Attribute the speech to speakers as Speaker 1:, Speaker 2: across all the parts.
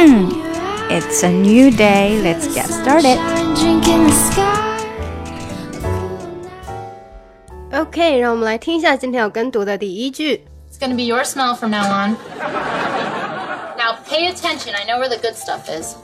Speaker 1: It's a new day. Let's get started.
Speaker 2: OK，让我们来听一下今天要跟读的第一句。
Speaker 3: It's gonna be your smell from now on. now pay attention. I know where the good stuff is.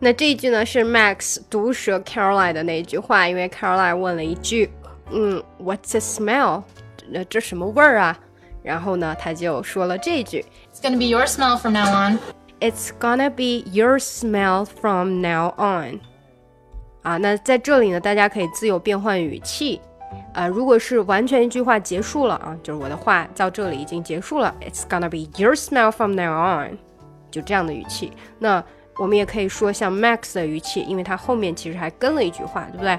Speaker 2: 那这一句呢是 Max 毒舌 Caroline 的那一句话，因为 Caroline 问了一句，嗯，What's the smell？那这什么味儿啊？然后呢，他就说了这句，
Speaker 3: It's gonna be your smell from now on.
Speaker 2: It's gonna be your smell from now on。啊，那在这里呢，大家可以自由变换语气。啊，如果是完全一句话结束了啊，就是我的话到这里已经结束了。It's gonna be your smell from now on，就这样的语气。那我们也可以说像 Max 的语气，因为它后面其实还跟了一句话，对不对？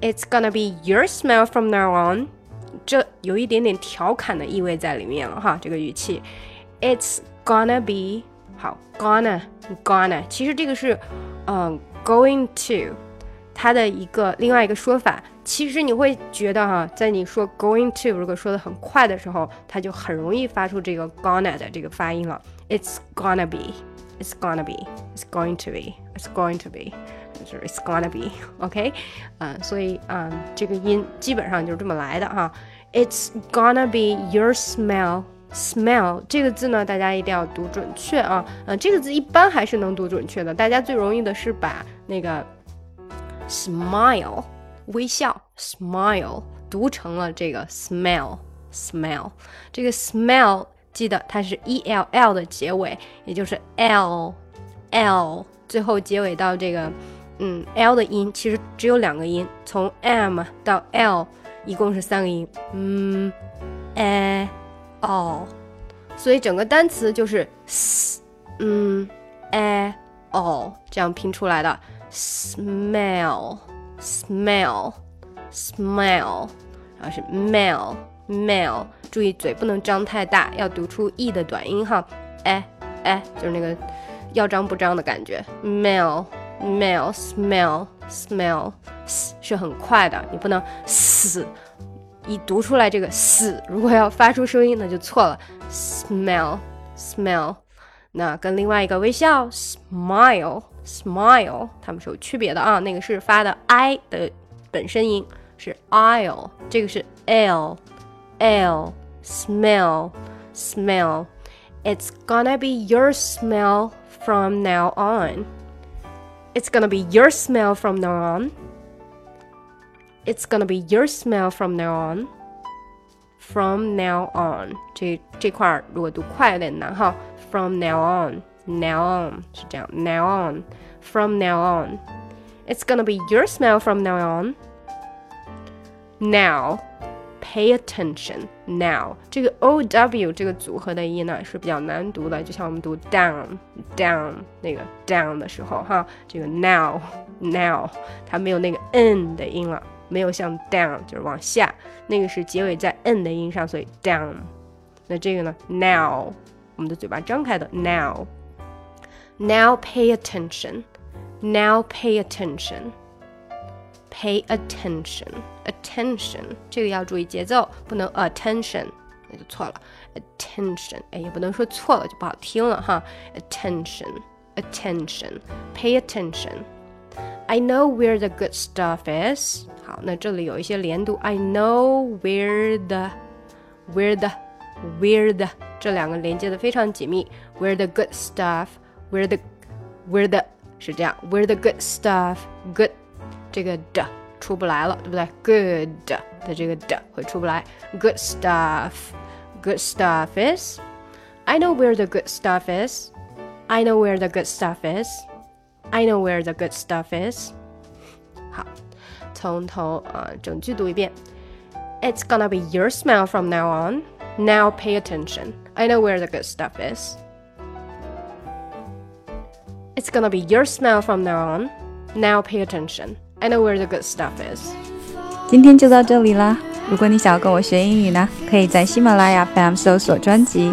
Speaker 2: It's gonna be your smell from now on，这有一点点调侃的意味在里面了哈，这个语气。It's gonna be 好，gonna gonna，其实这个是嗯 going to 它的一个另外一个说法。其实你会觉得哈，在你说 going to 如果说的很快的时候，它就很容易发出这个 gonna 的这个发音了。It's gonna be。It's gonna be. It's going to be. It's going to be. 就是 It's gonna be. OK，嗯，所以嗯，这个音基本上就是这么来的哈。It's gonna be your smell. Smell 这个字呢，大家一定要读准确啊。嗯，这个字一般还是能读准确的。大家最容易的是把那个 smile 微笑 smile 读成了这个 smell smell。这个 smell 记得它是 e l l 的结尾，也就是 l l 最后结尾到这个嗯 l 的音，其实只有两个音，从 m 到 l 一共是三个音，嗯 a l，所以整个单词就是 s 嗯 a 哦这样拼出来的 smell smell smell，然后是 mail mail。注意嘴不能张太大，要读出 e 的短音哈，哎哎，就是那个要张不张的感觉。Mail mail smell smell 是很快的，你不能 s 一读出来这个 s，如果要发出声音那就错了。Smell smell，那跟另外一个微笑 smile smile，它们是有区别的啊，那个是发的 i 的本身音是 il，这个是 l。L smell smell. It's gonna be your smell from now on. It's gonna be your smell from now on. It's gonna be your smell from now on. From now on，这这块儿如果读快有点难哈。From now on, now on 是这样，now on, from now on. It's gonna be your smell from now on. Now pay attention now。这个 o w 这个组合的音呢是比较难读的，就像我们读 down down 那个 down 的时候哈，这个 now now 它没有那个 n 的音了， 没有像 down 就是往下，那个是结尾在 n 的音上，所以 down。那这个呢 now 我们的嘴巴张开的 now now pay attention now pay attention。Pay attention, attention，这个要注意节奏，不能 attention，那就错了。Attention，哎，也不能说错了就不好听了哈。Attention, attention, pay attention. I know where the good stuff is. 好，那这里有一些连读。I know where the, where the, where the 这两个连接的非常紧密。Where the good stuff, where the, where the 是这样。Where the good stuff, good 这个的出不来了，对不对？Good 的这个的会出不来。Good stuff, good stuff is. I know where the good stuff is. I know where the good stuff is. I know where the good stuff is. 好，从头啊、呃、整句读一遍。It's gonna be your smell from now on. Now pay attention. I know where the good stuff is. It's gonna be your smell from now on. Now pay attention. I know where the good stuff is。
Speaker 1: 今天就到这里啦！如果你想要跟我学英语呢，可以在喜马拉雅 FM 搜索专辑。